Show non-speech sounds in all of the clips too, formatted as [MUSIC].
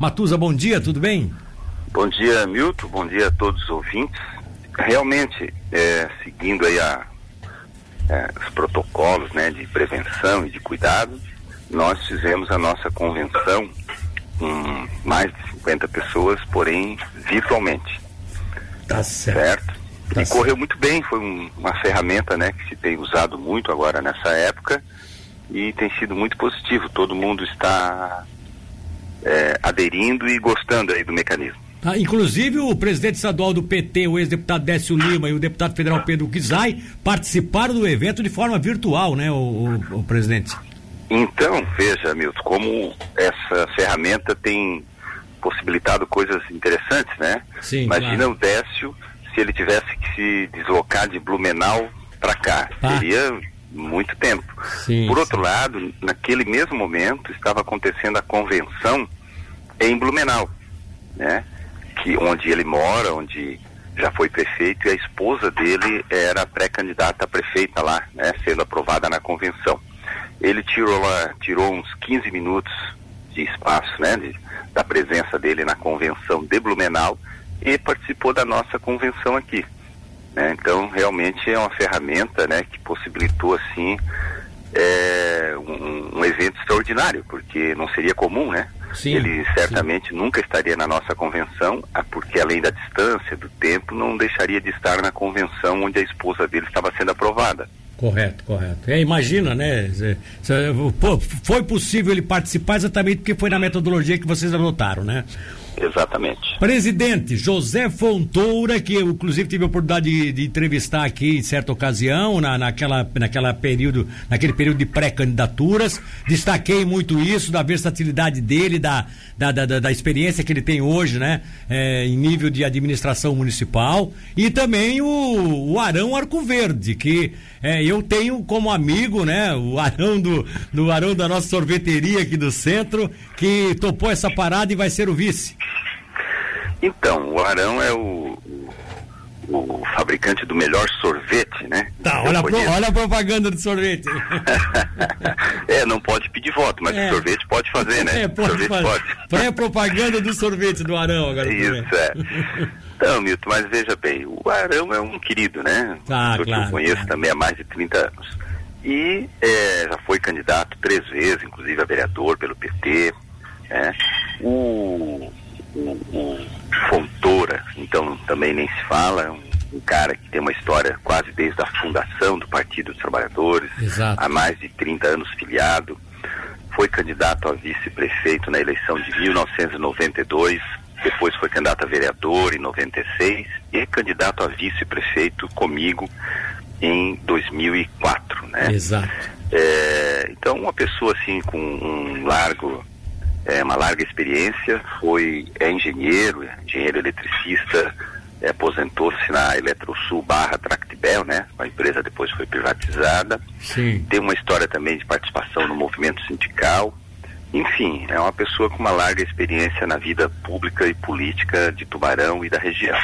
Matusa, bom dia, tudo bem? Bom dia, Milton. Bom dia a todos os ouvintes. Realmente, é, seguindo aí a, é, os protocolos né, de prevenção e de cuidado, nós fizemos a nossa convenção com mais de 50 pessoas, porém virtualmente. Tá certo. certo? Tá e certo. correu muito bem, foi um, uma ferramenta né, que se tem usado muito agora nessa época e tem sido muito positivo. Todo mundo está é, aderindo e gostando aí do mecanismo. Ah, inclusive o presidente estadual do PT, o ex-deputado Décio Lima e o deputado federal Pedro Kizai participaram do evento de forma virtual, né, o, o, o presidente? Então, veja, Milton, como essa ferramenta tem possibilitado coisas interessantes, né? Sim, Imagina claro. o Décio se ele tivesse que se deslocar de Blumenau para cá. Ah. Seria muito tempo. Sim, Por outro sim. lado, naquele mesmo momento estava acontecendo a convenção em Blumenau, né? Que onde ele mora, onde já foi prefeito e a esposa dele era pré-candidata a prefeita lá, né? Sendo aprovada na convenção. Ele tirou lá, tirou uns 15 minutos de espaço, né? De, da presença dele na convenção de Blumenau e participou da nossa convenção aqui. Né? Então, realmente é uma ferramenta né, que possibilitou assim é, um, um, evento extraordinário, porque não seria comum, né? Sim, Ele certamente sim. nunca estaria na nossa convenção, porque além da distância, do tempo, não deixaria de estar na convenção onde a esposa dele estava sendo aprovada. Correto, correto. É, imagina, né? Foi possível ele participar exatamente porque foi na metodologia que vocês adotaram, né? Exatamente. Presidente José Fontoura, que eu inclusive tive a oportunidade de, de entrevistar aqui em certa ocasião, na, naquela, naquela período, naquele período de pré-candidaturas, destaquei muito isso, da versatilidade dele, da, da, da, da experiência que ele tem hoje, né? É, em nível de administração municipal, e também o, o Arão Arco Verde, que é, eu tenho como amigo, né? O Arão do, do Arão da nossa sorveteria aqui do centro, que topou essa parada e vai ser o vice. Então, o Arão é o, o, fabricante do melhor sorvete, né? Tá, olha, pro, olha a propaganda do sorvete. [LAUGHS] é, não pode pedir voto, mas é. o sorvete pode fazer, né? [LAUGHS] É, pode sorvete fazer. pode. Pré-propaganda do sorvete do Arão agora. Isso, é. [LAUGHS] Então, Milton, mas veja bem, o Arão é um querido, né? Eu claro, conheço claro. também há mais de 30 anos. E é, já foi candidato três vezes, inclusive a vereador pelo PT. Né? O, o, o Fontoura, então também nem se fala, um, um, cara que tem uma história quase desde a fundação do Partido dos Trabalhadores, Exato. há mais de 30 anos filiado, foi candidato a vice-prefeito na eleição de 1992, depois foi candidato a vereador em 96 e candidato a vice-prefeito comigo em 2004, né? Exato. É, então uma pessoa assim com um largo é, uma larga experiência, foi é engenheiro, é engenheiro eletricista, é, aposentou-se na Eletrosul barra Tractibel, né? A empresa depois foi privatizada. Sim. Tem uma história também de participação no movimento sindical. Enfim, é uma pessoa com uma larga experiência na vida pública e política de Tubarão e da região.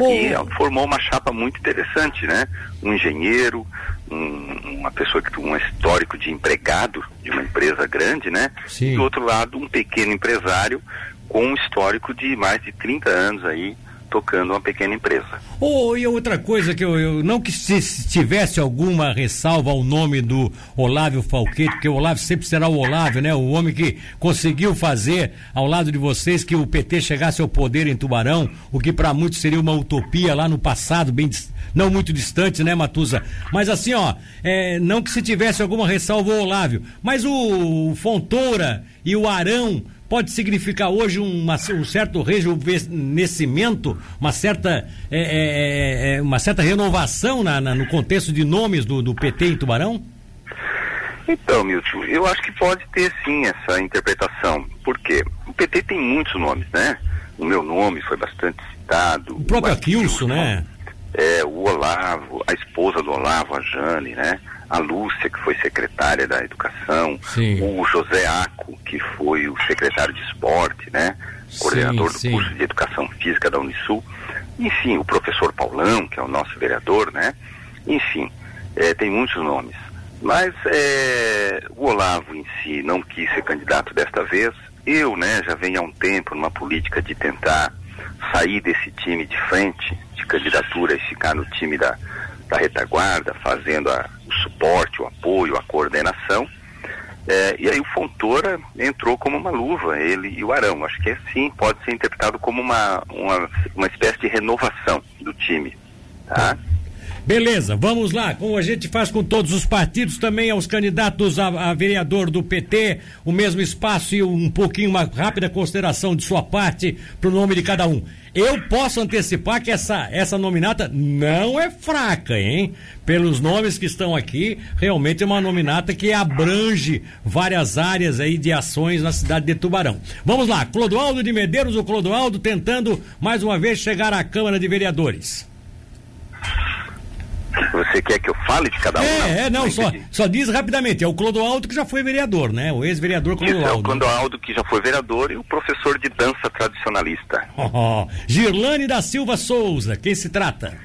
E formou uma chapa muito interessante, né? Um engenheiro, um, uma pessoa que tem um histórico de empregado de uma empresa grande, né? Sim. E do outro lado, um pequeno empresário com um histórico de mais de 30 anos aí tocando uma pequena empresa. Oh, e outra coisa que eu, eu não que se tivesse alguma ressalva ao nome do Olávio Falquete, porque o Olávio sempre será o Olávio, né? O homem que conseguiu fazer ao lado de vocês que o PT chegasse ao poder em Tubarão, o que para muitos seria uma utopia lá no passado, bem não muito distante, né, Matusa? Mas assim, ó, é, não que se tivesse alguma ressalva ao Olávio, mas o, o Fontoura e o Arão pode significar hoje uma, um certo rejuvenescimento, uma certa, é, é, é, uma certa renovação na, na, no contexto de nomes do, do, PT em Tubarão? Então, Milton, eu acho que pode ter sim essa interpretação. Por quê? O PT tem muitos nomes, né? O meu nome foi bastante citado. O próprio Aquilson, né? É, o Olavo, a esposa do Olavo, a Jane, né? A Lúcia, que foi secretária da Educação, sim. o José Aco, que foi o secretário de Esporte, né? Coordenador sim, do curso de Educação Física da Unisul. Enfim, o professor Paulão, que é o nosso vereador, né? Enfim, é, tem muitos nomes. Mas é, o Olavo em si não quis ser candidato desta vez, eu, né, já venho há um tempo numa política de tentar sair desse time de frente, de candidatura e ficar no time da, da retaguarda, fazendo a, suporte, o apoio, a coordenação. É, e aí o Fontoura entrou como uma luva, ele e o Arão. Acho que é sim, pode ser interpretado como uma, uma, uma espécie de renovação do time. Tá? Beleza, vamos lá. Como a gente faz com todos os partidos, também aos candidatos a, a, vereador do PT, o mesmo espaço e um pouquinho uma rápida consideração de sua parte para o nome de cada um. Eu posso antecipar que essa, essa nominata não é fraca, hein? Pelos nomes que estão aqui, realmente é uma nominata que abrange várias áreas aí de ações na cidade de Tubarão. Vamos lá, Clodoaldo de Medeiros, o Clodoaldo tentando mais uma vez chegar à Câmara de Vereadores. Você quer que eu fale de cada um? É, não, é, não, não só, só diz rapidamente. É o Clodoaldo que já foi vereador, né? O ex-vereador Clodoaldo. Isso, é o Clodoaldo que já foi vereador e o professor de dança tradicionalista. [LAUGHS] Oh, Girlane da Silva Souza, quem se trata?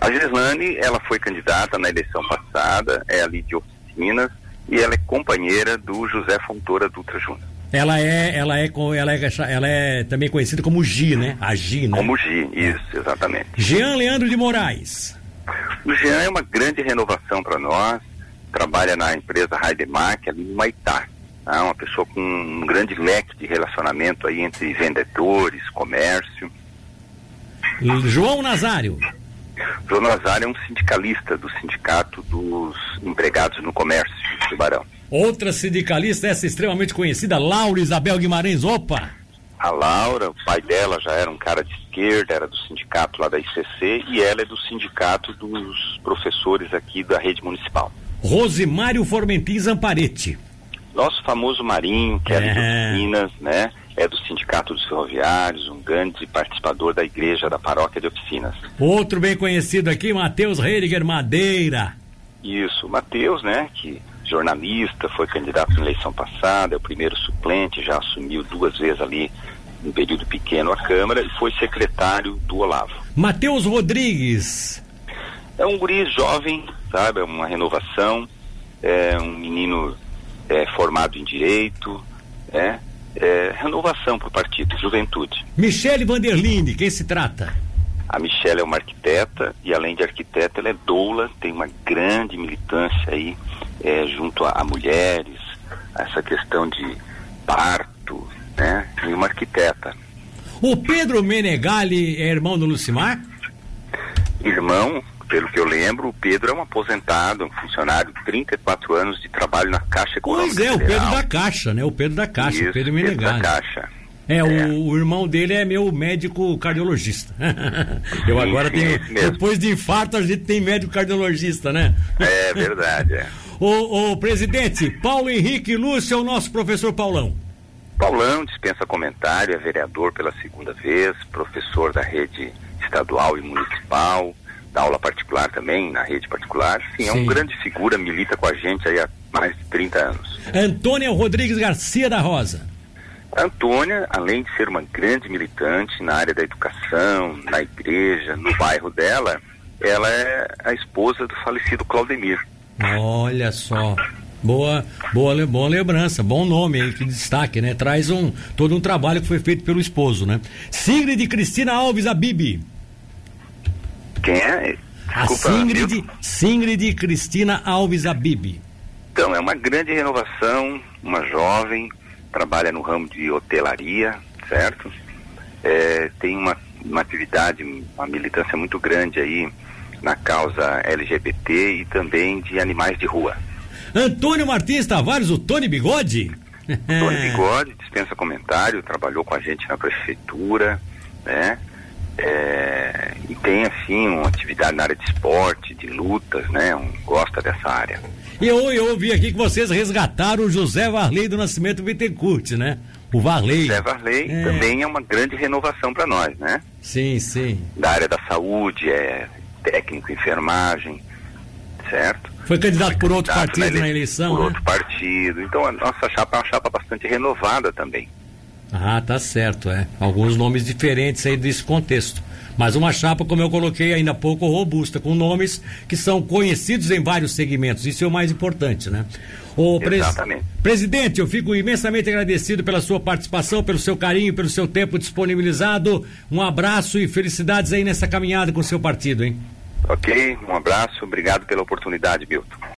A Girlane, ela foi candidata na eleição passada, é ali de oficinas, e ela é companheira do José Fontoura Dutra Júnior. Ela é, ela é, ela é, ela é também conhecida como Gi, né? A Gi, né? Como Gi, isso, exatamente. Jean Leandro de Moraes. O Jean é uma grande renovação para nós, trabalha na empresa Raidemac, ali em Maitá. Tá? Uma pessoa com um grande leque de relacionamento aí entre vendedores, comércio. João Nazário. João Nazário é um sindicalista do Sindicato dos Empregados no Comércio de Tubarão. Outra sindicalista, essa extremamente conhecida, Laura Isabel Guimarães. Opa! A Laura, o pai dela já era um cara de esquerda, era do sindicato lá da ICC, e ela é do sindicato dos professores aqui da rede municipal. Rosimário Formentin Zamparete. Nosso famoso Marinho, que é, é de Oficinas, né? É do Sindicato dos Ferroviários, um grande participador da igreja da paróquia de Oficinas. Outro bem conhecido aqui, Matheus Heiriger Madeira. Isso, Matheus, né? Que jornalista, foi candidato na eleição passada, é o primeiro suplente, já assumiu duas vezes ali um período pequeno a Câmara e foi secretário do Olavo. Matheus Rodrigues. É um guri jovem, sabe? É uma renovação, é um menino é, formado em direito, é, é renovação para o partido, juventude. Michele Vanderlinde, quem se trata? A Michelle é uma arquiteta e além de arquiteta ela é doula, tem uma grande militância aí é, junto a, a, mulheres, essa questão de parto, né? E uma arquiteta. O Pedro Menegali é irmão do Lucimar? Irmão, pelo que eu lembro, o Pedro é um aposentado, um funcionário de 34 anos de trabalho na Caixa Econômica Pois é, Federal. o Pedro da Caixa, né? O Pedro da Caixa, Isso, o Pedro Menegali. Pedro da Caixa. É, é. O, o, irmão dele é meu médico cardiologista. [LAUGHS] Eu agora tenho. Depois de infarto, a gente tem médico cardiologista, né? É verdade. É. o, o presidente, Paulo Henrique Lúcio é o nosso professor Paulão. Paulão dispensa comentário, é vereador pela segunda vez, professor da rede estadual e municipal, dá aula particular também, na rede particular. Sim, Sim. é uma grande figura, milita com a gente aí há mais de 30 anos. Antônia Rodrigues Garcia da Rosa. Antônia, além de ser uma grande militante na área da educação, na igreja, no bairro dela, ela é a esposa do falecido Claudemir. Olha só. Boa, boa, boa lembrança, bom nome aí, que destaque, né? Traz um, todo um trabalho que foi feito pelo esposo, né? Sigrid Cristina Alves Abibi. Quem é? Desculpa, a Sigrid, Sigrid Cristina Alves Abibi. Então, é uma grande renovação, uma jovem, trabalha no ramo de hotelaria, certo? É, tem uma, uma atividade, uma militância muito grande aí na causa LGBT e também de animais de rua. Antônio Martins Tavares, o Tony Bigode? [LAUGHS] Tony Bigode, dispensa comentário, trabalhou com a gente na prefeitura, né? É, e tem assim uma atividade na área de esporte, de lutas, né? Um, gosta dessa área. E eu, eu ouvi aqui que vocês resgataram o José Varley do Nascimento Bittencourt, né? O Varley. José Varley é. também é uma grande renovação para nós, né? Sim, sim. Da área da saúde, é técnico enfermagem, certo? Foi candidato Foi por outro partido na, na eleição, Por né? outro partido. Então a nossa chapa é uma chapa bastante renovada também. Ah, tá certo, é. Alguns nomes diferentes aí desse contexto. Mas uma chapa, como eu coloquei ainda há pouco, robusta, com nomes que são conhecidos em vários segmentos. Isso é o mais importante, né? O pres... Exatamente. Presidente, eu fico imensamente agradecido pela sua participação, pelo seu carinho, pelo seu tempo disponibilizado. Um abraço e felicidades aí nessa caminhada com o seu partido, hein? Ok, um abraço, obrigado pela oportunidade, Milton.